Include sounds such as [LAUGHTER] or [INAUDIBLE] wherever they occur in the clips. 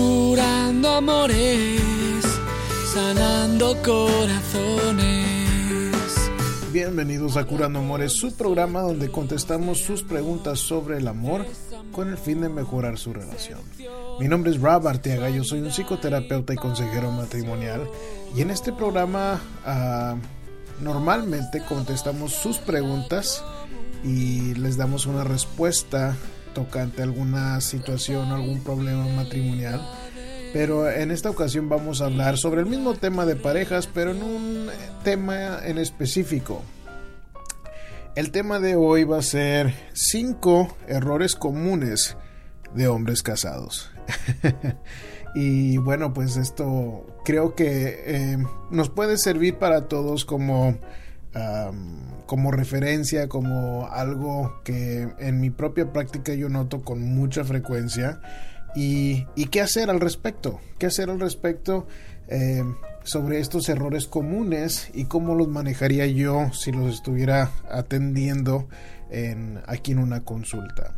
curando amores, sanando corazones. Bienvenidos a Curando Amores, su programa donde contestamos sus preguntas sobre el amor con el fin de mejorar su relación. Mi nombre es Rob Arteaga, yo soy un psicoterapeuta y consejero matrimonial y en este programa ah, normalmente contestamos sus preguntas y les damos una respuesta tocante a alguna situación, algún problema matrimonial. Pero en esta ocasión vamos a hablar sobre el mismo tema de parejas, pero en un tema en específico. El tema de hoy va a ser 5 errores comunes de hombres casados. [LAUGHS] y bueno, pues esto creo que eh, nos puede servir para todos como como referencia, como algo que en mi propia práctica yo noto con mucha frecuencia. Y, qué hacer al respecto, qué hacer al respecto eh, sobre estos errores comunes y cómo los manejaría yo si los estuviera atendiendo en, aquí en una consulta.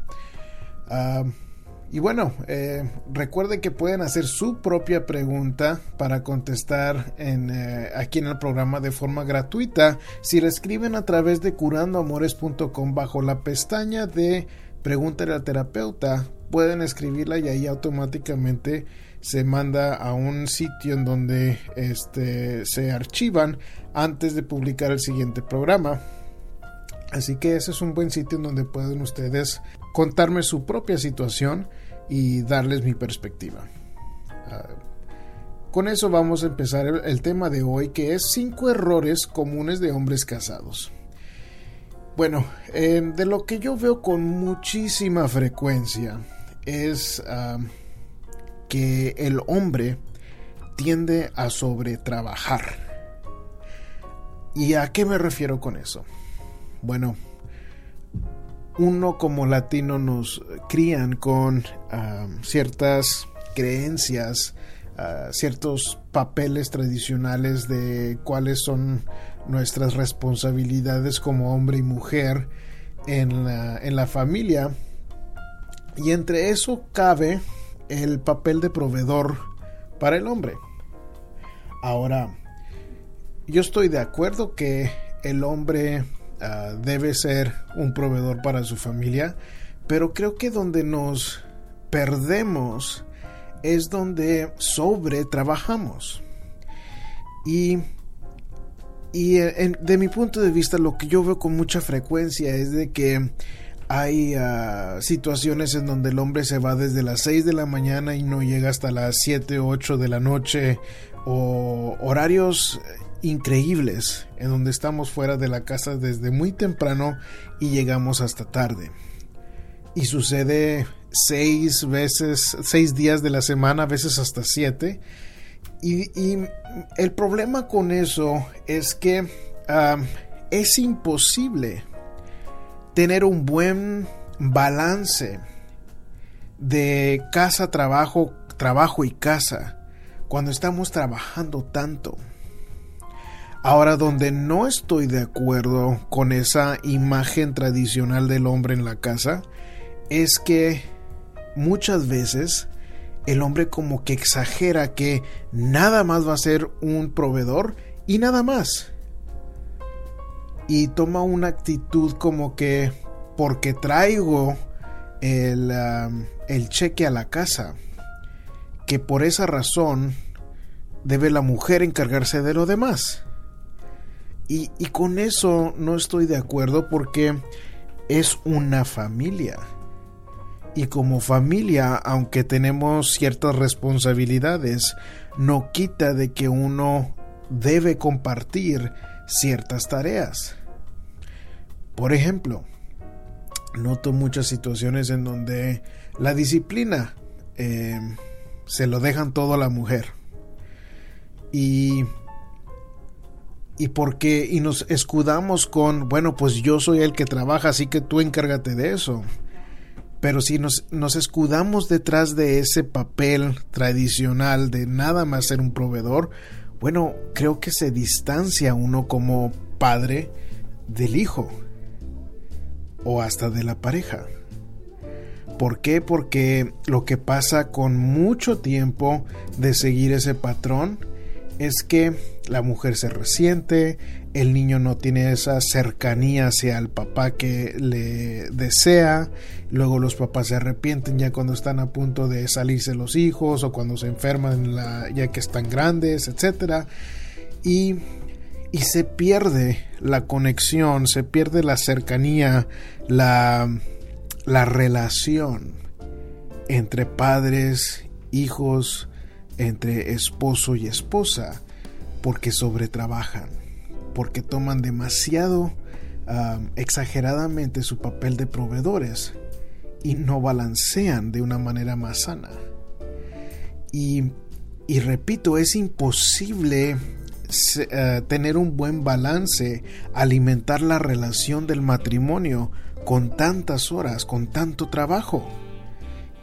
Y bueno, eh, recuerde que pueden hacer su propia pregunta para contestar eh, aquí en el programa de forma gratuita si la escriben a través de curandoamores.com bajo la pestaña de Pregúntale al terapeuta. Pueden escribirla y ahí automáticamente se manda a un sitio en donde este, se archivan antes de publicar el siguiente programa. Así que ese es un buen sitio en donde pueden ustedes contarme su propia situación y darles mi perspectiva. Ah, con eso vamos a empezar el, tema de hoy que es cinco errores comunes de hombres casados. Bueno, em, de lo que yo veo con muchísima frecuencia es ah, que el hombre tiende a sobretrabajar. ¿Y a qué me refiero con eso? Bueno, uno como latino nos crían con ah, ciertas creencias, ah, ciertos papeles tradicionales de cuáles son nuestras responsabilidades como hombre y mujer en la, en la familia. Y entre eso cabe el papel de proveedor para el hombre. Ahora, yo estoy de acuerdo que el hombre Ah, debe ser un proveedor para su familia, pero creo que donde nos perdemos es donde sobre trabajamos. Y, y de mi punto de vista lo que yo veo con mucha frecuencia es de que hay ah, situaciones en donde el hombre se va desde las 6 de la mañana y no llega hasta las 7 o 8 de la noche o horarios increíbles en donde estamos fuera de la casa desde muy temprano y llegamos hasta tarde. Y sucede seis veces, seis días de la semana, a veces hasta siete. Y, el problema con eso es que es imposible tener un buen balance de casa, trabajo, trabajo y casa cuando estamos trabajando tanto. Ahora, donde no estoy de acuerdo con esa imagen tradicional del hombre en la casa, es que muchas veces el hombre como que exagera que nada más va a ser un proveedor y nada más. Y toma una actitud como que porque traigo el, el cheque a la casa, que por esa razón debe la mujer encargarse de lo demás. Y, con eso no estoy de acuerdo porque es una familia. Y como familia, aunque tenemos ciertas responsabilidades, no quita de que uno debe compartir ciertas tareas. Por ejemplo, noto muchas situaciones en donde la disciplina eh, se lo dejan todo a la mujer. Y y porque y nos escudamos con, bueno, pues yo soy el que trabaja, así que tú encárgate de eso. Pero si nos, nos escudamos detrás de ese papel tradicional de nada más ser un proveedor, bueno, creo que se distancia uno como padre del hijo o hasta de la pareja. ¿Por qué? Porque lo que pasa con mucho tiempo de seguir ese patrón es que la mujer se resiente, el niño no tiene esa cercanía hacia el papá que le desea, luego los papás se arrepienten ya cuando están a punto de salirse los hijos o cuando se enferman ya que están grandes, etc. Y, y se pierde la conexión, se pierde la cercanía, la, la relación entre padres, hijos, entre esposo y esposa, porque sobretrabajan porque toman demasiado exageradamente su papel de proveedores y no balancean de una manera más sana. Y, y repito, es imposible eh, tener un buen balance, alimentar la relación del matrimonio con tantas horas, con tanto trabajo.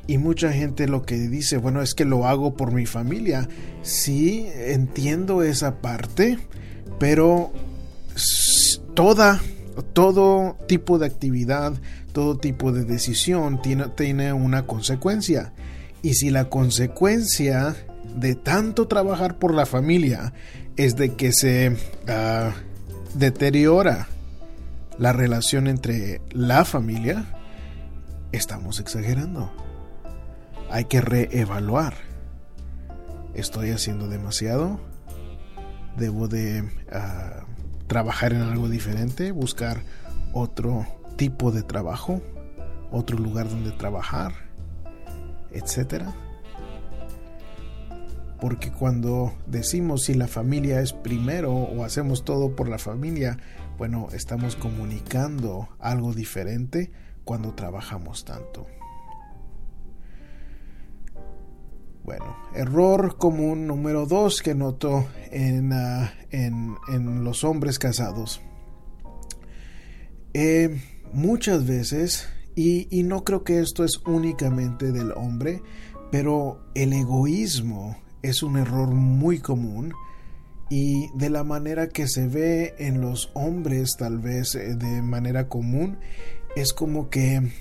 Y mucha gente lo que dice, bueno, es que lo hago por mi familia. Sí, entiendo esa parte, pero toda, todo tipo de actividad, todo tipo de decisión tiene, tiene una consecuencia. Y si la consecuencia de tanto trabajar por la familia es de que se ah, deteriora la relación entre la familia, estamos exagerando. Hay que reevaluar. ¿Estoy haciendo demasiado? ¿Debo de ah, trabajar en algo diferente, buscar otro tipo de trabajo, otro lugar donde trabajar, etcétera. Porque cuando decimos si la familia es primero o hacemos todo por la familia, bueno, estamos comunicando algo diferente cuando trabajamos tanto. Bueno, error común número dos que noto en, ah, en, los hombres casados. Eh, muchas veces, y, y no creo que esto es únicamente del hombre, pero el egoísmo es un error muy común y de la manera que se ve en los hombres tal vez eh, de manera común es como que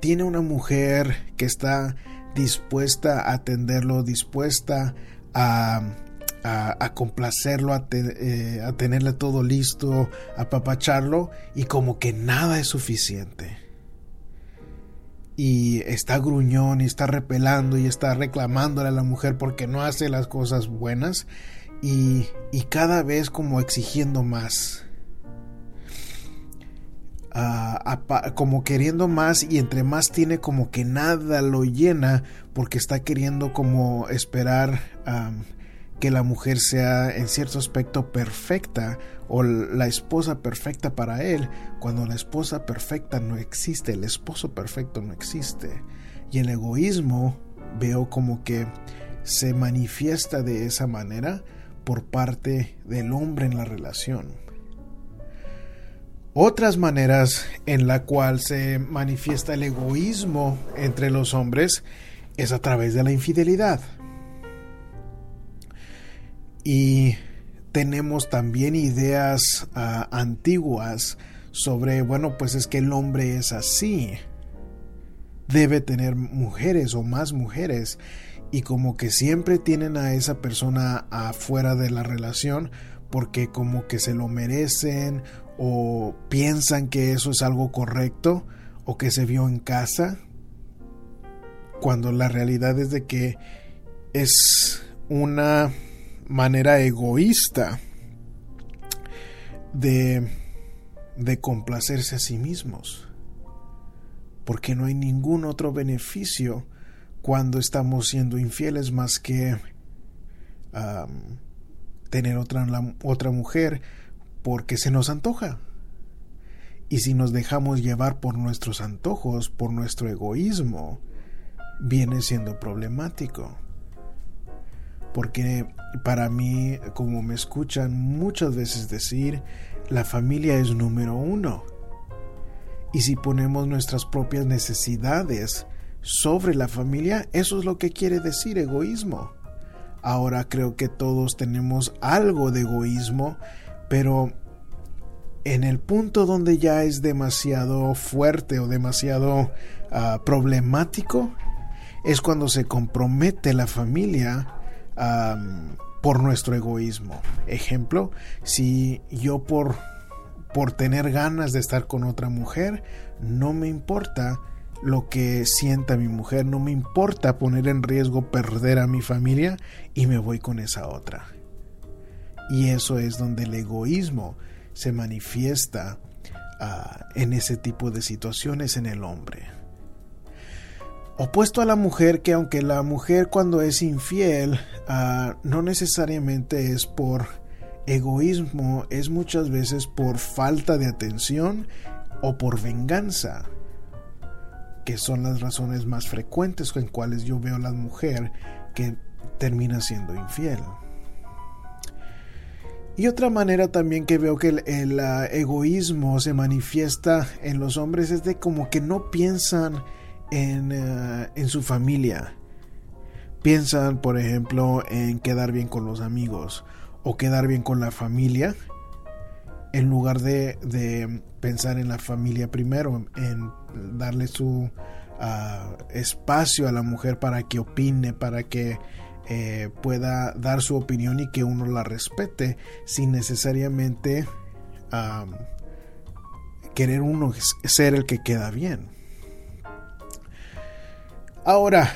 tiene una mujer que está dispuesta a atenderlo, dispuesta a, a, complacerlo, a, eh, a, tenerle todo listo, a papacharlo, y como que nada es suficiente. Y está gruñón y está repelando y está reclamándole a la mujer porque no hace las cosas buenas y, y cada vez como exigiendo más como queriendo más y entre más tiene como que nada lo llena porque está queriendo como esperar que la mujer sea en cierto aspecto perfecta o la esposa perfecta para él cuando la esposa perfecta no existe el esposo perfecto no existe. Y el egoísmo veo como que se manifiesta de esa manera por parte del hombre en la relación otras maneras en la cual se manifiesta el egoísmo entre los hombres es a través de la infidelidad. Y tenemos también ideas ah, antiguas sobre, bueno, pues es que el hombre es así. Debe tener mujeres o más mujeres. Y como que siempre tienen a esa persona afuera de la relación porque como que se lo merecen o piensan que eso es algo correcto o que se vio en casa, cuando la realidad es de que es una manera egoísta de, de complacerse a sí mismos, porque no hay ningún otro beneficio cuando estamos siendo infieles más que tener otra, otra mujer porque se nos antoja. Y si nos dejamos llevar por nuestros antojos, por nuestro egoísmo, viene siendo problemático. Porque para mí, como me escuchan muchas veces decir, la familia es número uno. Y si ponemos nuestras propias necesidades sobre la familia, eso es lo que quiere decir egoísmo. Ahora creo que todos tenemos algo de egoísmo pero en el punto donde ya es demasiado fuerte o demasiado ah, problemático es cuando se compromete la familia por nuestro egoísmo. Ejemplo, si yo por, por tener ganas de estar con otra mujer, no me importa lo que sienta mi mujer, no me importa poner en riesgo perder a mi familia y me voy con esa otra. Y eso es donde el egoísmo se manifiesta ah, en ese tipo de situaciones en el hombre. Opuesto a la mujer, que aunque la mujer cuando es infiel ah, no necesariamente es por egoísmo, es muchas veces por falta de atención o por venganza que son las razones más frecuentes en cuales yo veo a la mujer que termina siendo infiel. Y otra manera también que veo que el, ah, egoísmo se manifiesta en los hombres es de como que no piensan en, ah, en su familia. Piensan, por ejemplo, en quedar bien con los amigos o quedar bien con la familia en lugar de, pensar en la familia primero, en darle su ah, espacio a la mujer para que opine, para que eh, pueda dar su opinión y que uno la respete sin necesariamente querer uno ser el que queda bien. Ahora,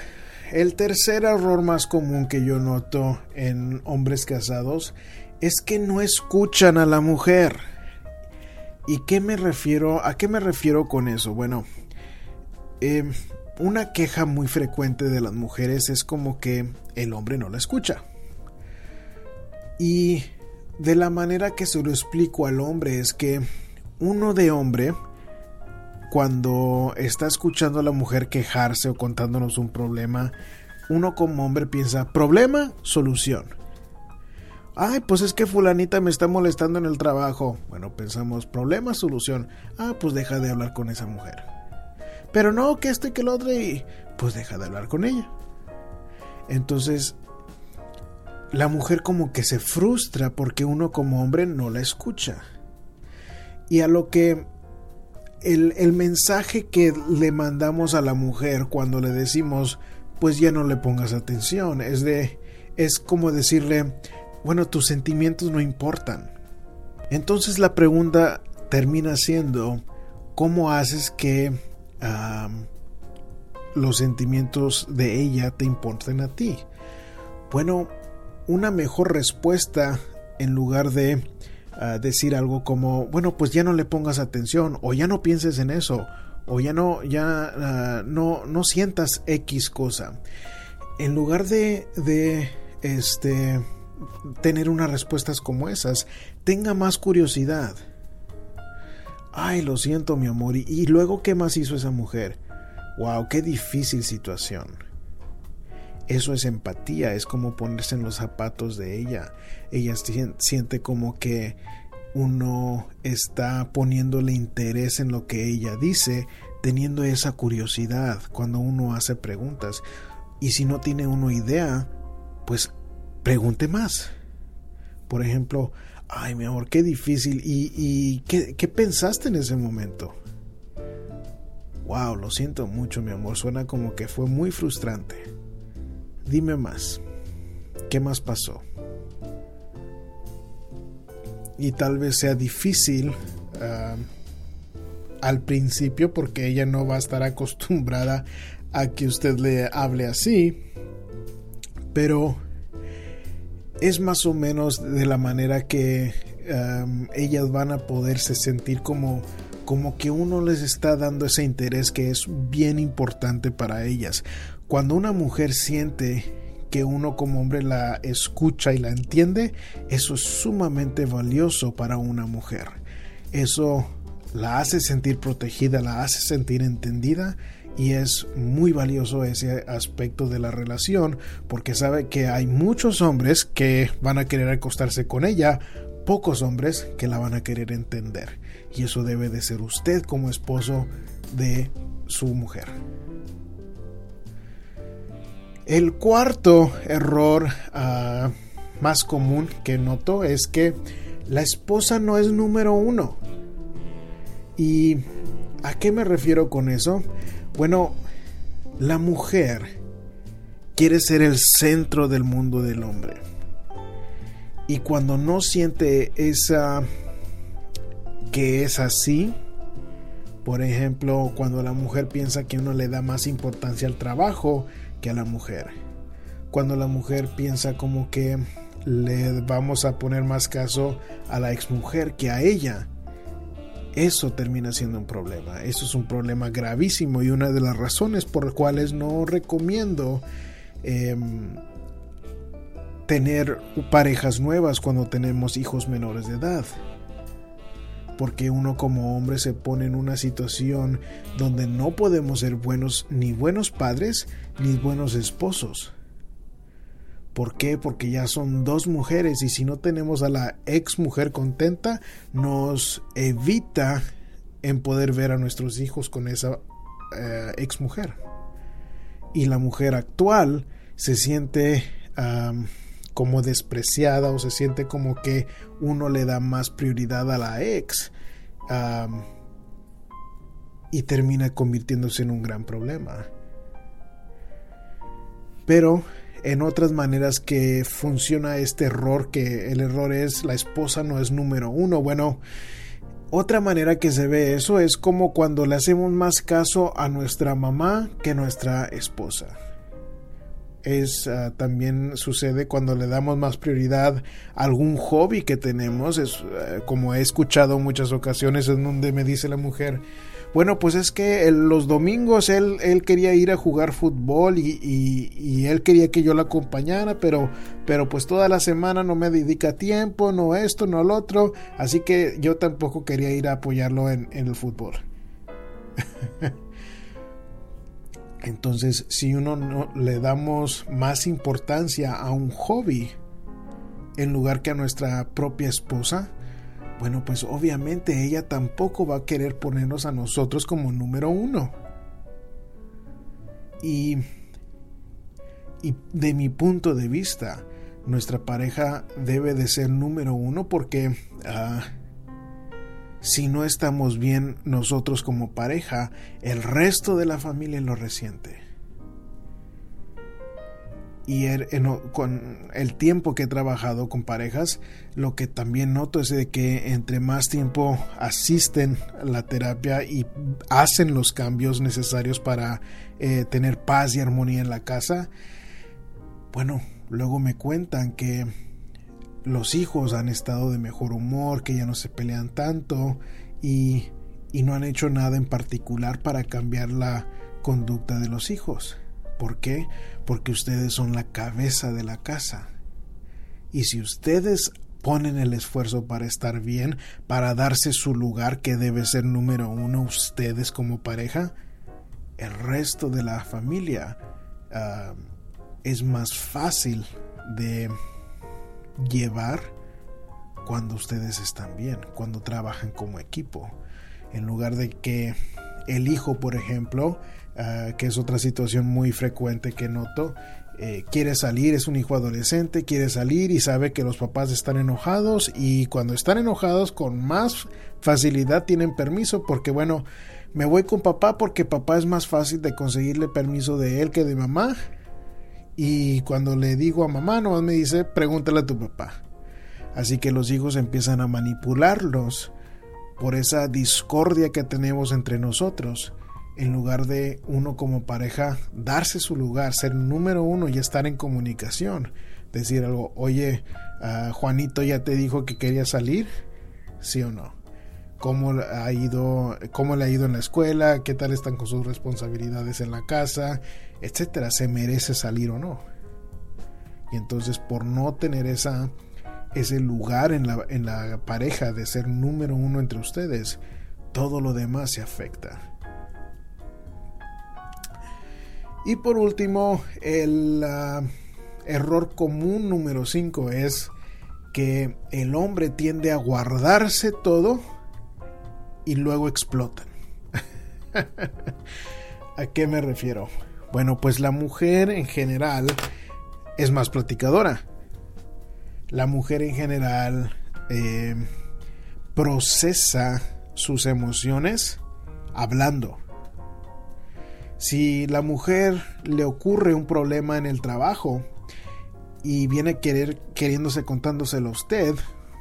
el tercer error más común que yo noto en hombres casados es que no escuchan a la mujer. ¿Y qué me refiero? ¿A qué me refiero con eso? Bueno, em, una queja muy frecuente de las mujeres es como que el hombre no la escucha. Y de la manera que se lo explico al hombre es que uno de hombre, cuando está escuchando a la mujer quejarse o contándonos un problema, uno como hombre piensa, problema, solución. Ay, pues es que fulanita me está molestando en el trabajo. Bueno, pensamos, problema, solución. Ah, pues deja de hablar con esa mujer. Pero no, que esto y que lo otro y pues deja de hablar con ella. Entonces, la mujer como que se frustra porque uno como hombre no la escucha. Y a lo que el, el mensaje que le mandamos a la mujer cuando le decimos, pues ya no le pongas atención, es de, es como decirle, bueno, tus sentimientos no importan. Entonces la pregunta termina siendo, ¿cómo haces que los sentimientos de ella te importen a ti? Bueno, una mejor respuesta en lugar de ah, decir algo como, bueno, pues ya no le pongas atención o ya no pienses en eso o ya no, ya ah, no, no sientas X cosa. En lugar de, de este, tener unas respuestas como esas. Tenga más curiosidad. Ay, lo siento, mi amor. ¿Y, luego qué más hizo esa mujer? Wow, qué difícil situación. Eso es empatía, es como ponerse en los zapatos de ella. Ella siente como que uno está poniéndole interés en lo que ella dice, teniendo esa curiosidad cuando uno hace preguntas. Y si no tiene uno idea, pues pregunte más. Por ejemplo, ay mi amor, qué difícil. ¿Y, ¿qué, qué pensaste en ese momento? Wow, lo siento mucho, mi amor. Suena como que fue muy frustrante. Dime más. ¿Qué más pasó? Y tal vez sea difícil ah, al principio porque ella no va a estar acostumbrada a que usted le hable así. Pero es más o menos de la manera que ellas van a poderse sentir como como que uno les está dando ese interés que es bien importante para ellas. Cuando una mujer siente que uno como hombre la escucha y la entiende, eso es sumamente valioso para una mujer. Eso la hace sentir protegida, la hace sentir entendida y es muy valioso ese aspecto de la relación porque sabe que hay muchos hombres que van a querer acostarse con ella, pocos hombres que la van a querer entender y eso debe de ser usted como esposo de su mujer. El cuarto error ah, más común que noto es que la esposa no es número uno. ¿Y a qué me refiero con eso? Bueno, la mujer quiere ser el centro del mundo del hombre. Y cuando no siente esa que es así, por ejemplo, cuando la mujer piensa que uno le da más importancia al trabajo que a la mujer. Cuando la mujer piensa como que le vamos a poner más caso a la exmujer que a ella. Eso termina siendo un problema. Eso es un problema gravísimo y una de las razones por las cuales no recomiendo em, tener parejas nuevas cuando tenemos hijos menores de edad. Porque uno como hombre se pone en una situación donde no podemos ser buenos ni buenos padres ni buenos esposos. ¿Por qué? Porque ya son dos mujeres y si no tenemos a la ex mujer contenta, nos evita en poder ver a nuestros hijos con esa eh, ex mujer. Y la mujer actual se siente como despreciada o se siente como que uno le da más prioridad a la ex y termina convirtiéndose en un gran problema. Pero en otras maneras que funciona este error, que el error es la esposa no es número uno. Bueno, otra manera que se ve eso es como cuando le hacemos más caso a nuestra mamá que nuestra esposa. Es ah, también sucede cuando le damos más prioridad a algún hobby que tenemos. Es ah, como he escuchado muchas ocasiones en donde me dice la mujer, bueno, pues es que los domingos él, él, quería ir a jugar fútbol y, él quería que yo lo acompañara, pero, pero pues toda la semana no me dedica tiempo, no esto, no lo otro, así que yo tampoco quería ir a apoyarlo en, en el fútbol. [LAUGHS] Entonces, si uno no le damos más importancia a un hobby en lugar que a nuestra propia esposa, bueno, pues obviamente ella tampoco va a querer ponernos a nosotros como número uno. Y, y de mi punto de vista, nuestra pareja debe de ser número uno porque ah, si no estamos bien nosotros como pareja, el resto de la familia lo resiente y con el tiempo que he trabajado con parejas, lo que también noto es de que entre más tiempo asisten a la terapia y hacen los cambios necesarios para eh, tener paz y armonía en la casa, bueno, luego me cuentan que los hijos han estado de mejor humor, que ya no se pelean tanto y, y no han hecho nada en particular para cambiar la conducta de los hijos. ¿Por qué? Porque ustedes son la cabeza de la casa. Y si ustedes ponen el esfuerzo para estar bien, para darse su lugar que debe ser número uno ustedes como pareja, el resto de la familia ah, es más fácil de llevar cuando ustedes están bien, cuando trabajan como equipo. En lugar de que el hijo, por ejemplo, Ah, que es otra situación muy frecuente que noto. Eh, quiere salir, es un hijo adolescente, quiere salir y sabe que los papás están enojados y cuando están enojados con más facilidad tienen permiso porque bueno, me voy con papá porque papá es más fácil de conseguirle permiso de él que de mamá y cuando le digo a mamá nomás me dice pregúntale a tu papá. Así que los hijos empiezan a manipularlos por esa discordia que tenemos entre nosotros en lugar de uno como pareja darse su lugar, ser número uno y estar en comunicación. Decir algo, oye, ah, Juanito ya te dijo que quería salir, sí o no. ¿Cómo ha ido, cómo le ha ido en la escuela, qué tal están con sus responsabilidades en la casa, etcétera, se merece salir o no. Y entonces por no tener esa ese lugar en la, en la pareja de ser número uno entre ustedes, todo lo demás se afecta. Y por último, el ah, error común número 5 es que el hombre tiende a guardarse todo y luego explotan. [LAUGHS] ¿A qué me refiero? Bueno, pues la mujer en general es más platicadora. La mujer en general eh, procesa sus emociones hablando Si la mujer le ocurre un problema en el trabajo y viene querer, queriéndose contándoselo a usted,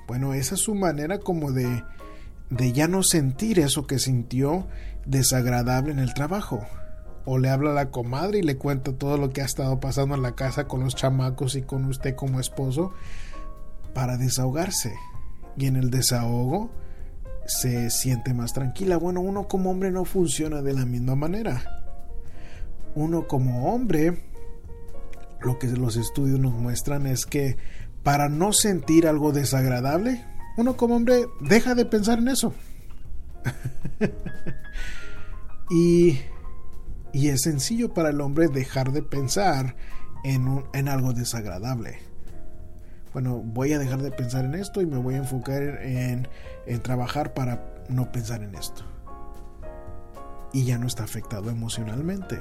bueno, esa es su manera como de, de ya no sentir eso que sintió desagradable en el trabajo. O le habla a la comadre y le cuenta todo lo que ha estado pasando en la casa con los chamacos y con usted como esposo para desahogarse. Y en el desahogo se siente más tranquila. Bueno, uno como hombre no funciona de la misma manera uno como hombre, lo que los estudios nos muestran es que para no sentir algo desagradable, uno como hombre deja de pensar en eso. [LAUGHS] y, y, es sencillo para el hombre dejar de pensar en, en algo desagradable. Bueno, voy a dejar de pensar en esto y me voy a enfocar en, en trabajar para no pensar en esto. Y ya no está afectado emocionalmente.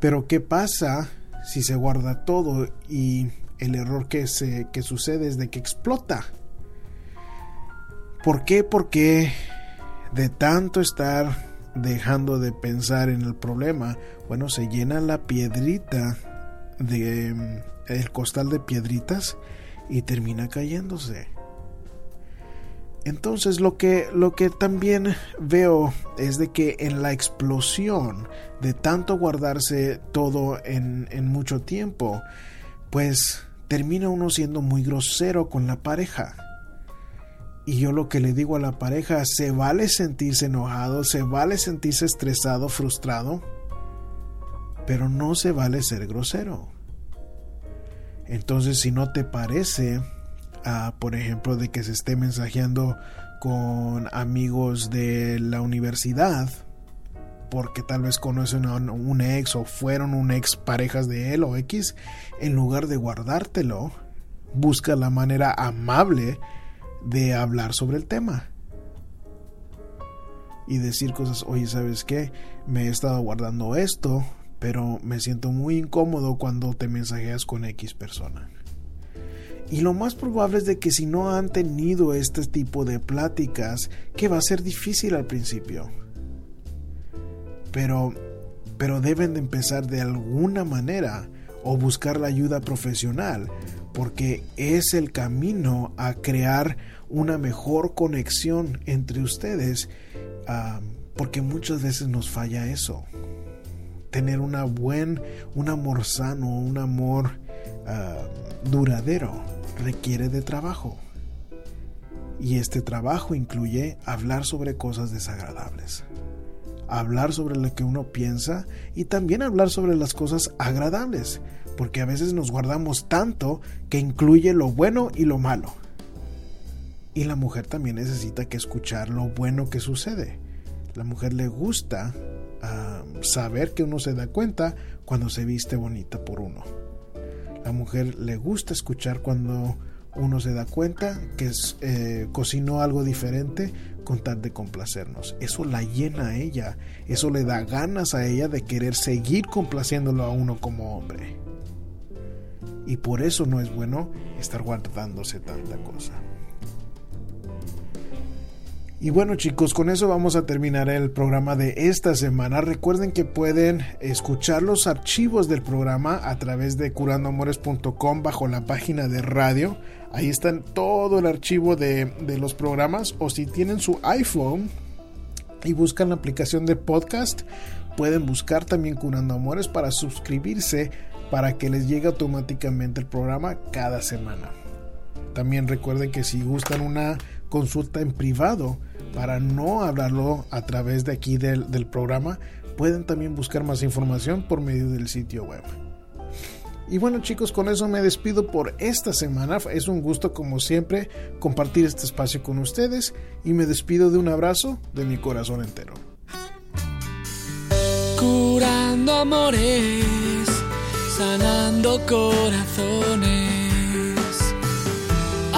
Pero ¿qué pasa si se guarda todo y el error que, se, que sucede es de que explota? ¿Por qué? Porque de tanto estar dejando de pensar en el problema, bueno, se llena la piedrita de el costal de piedritas y termina cayéndose. Entonces lo que, lo que también veo es de que en la explosión de tanto guardarse todo en, en mucho tiempo, pues termina uno siendo muy grosero con la pareja. Y yo lo que le digo a la pareja, se vale sentirse enojado, se vale sentirse estresado, frustrado, pero no se vale ser grosero. Entonces si no te parece por ejemplo, de que se esté mensajeando con amigos de la universidad, porque tal vez conocen a un ex o fueron un ex parejas de él o X, en lugar de guardártelo, busca la manera amable de hablar sobre el tema. Y decir cosas, oye, ¿sabes qué? Me he estado guardando esto, pero me siento muy incómodo cuando te mensajeas con X persona. Y lo más probable es de que si no han tenido este tipo de pláticas, que va a ser difícil al principio. Pero, pero deben de empezar de alguna manera o buscar la ayuda profesional, porque es el camino a crear una mejor conexión entre ustedes, ah, porque muchas veces nos falla eso. Tener una buen, un amor sano, un amor ah, duradero requiere de trabajo. Y este trabajo incluye hablar sobre cosas desagradables, hablar sobre lo que uno piensa y también hablar sobre las cosas agradables, porque a veces nos guardamos tanto que incluye lo bueno y lo malo. Y la mujer también necesita que escuchar lo bueno que sucede. La mujer le gusta ah, saber que uno se da cuenta cuando se viste bonita por uno la mujer le gusta escuchar cuando uno se da cuenta que eh, cocinó algo diferente con tal de complacernos. Eso la llena a ella, eso le da ganas a ella de querer seguir complaciéndolo a uno como hombre. Y por eso no es bueno estar guardándose tanta cosa. Y bueno chicos, con eso vamos a terminar el programa de esta semana. Recuerden que pueden escuchar los archivos del programa a través de curandoamores.com bajo la página de radio. Ahí están todo el archivo de, de los programas o si tienen su iPhone y buscan la aplicación de podcast, pueden buscar también Curando Amores para suscribirse para que les llegue automáticamente el programa cada semana. También recuerden que si gustan una consulta en privado para no hablarlo a través de aquí del, programa, pueden también buscar más información por medio del sitio web. Y bueno chicos, con eso me despido por esta semana. Es un gusto como siempre compartir este espacio con ustedes y me despido de un abrazo de mi corazón entero. Curando amores, sanando corazones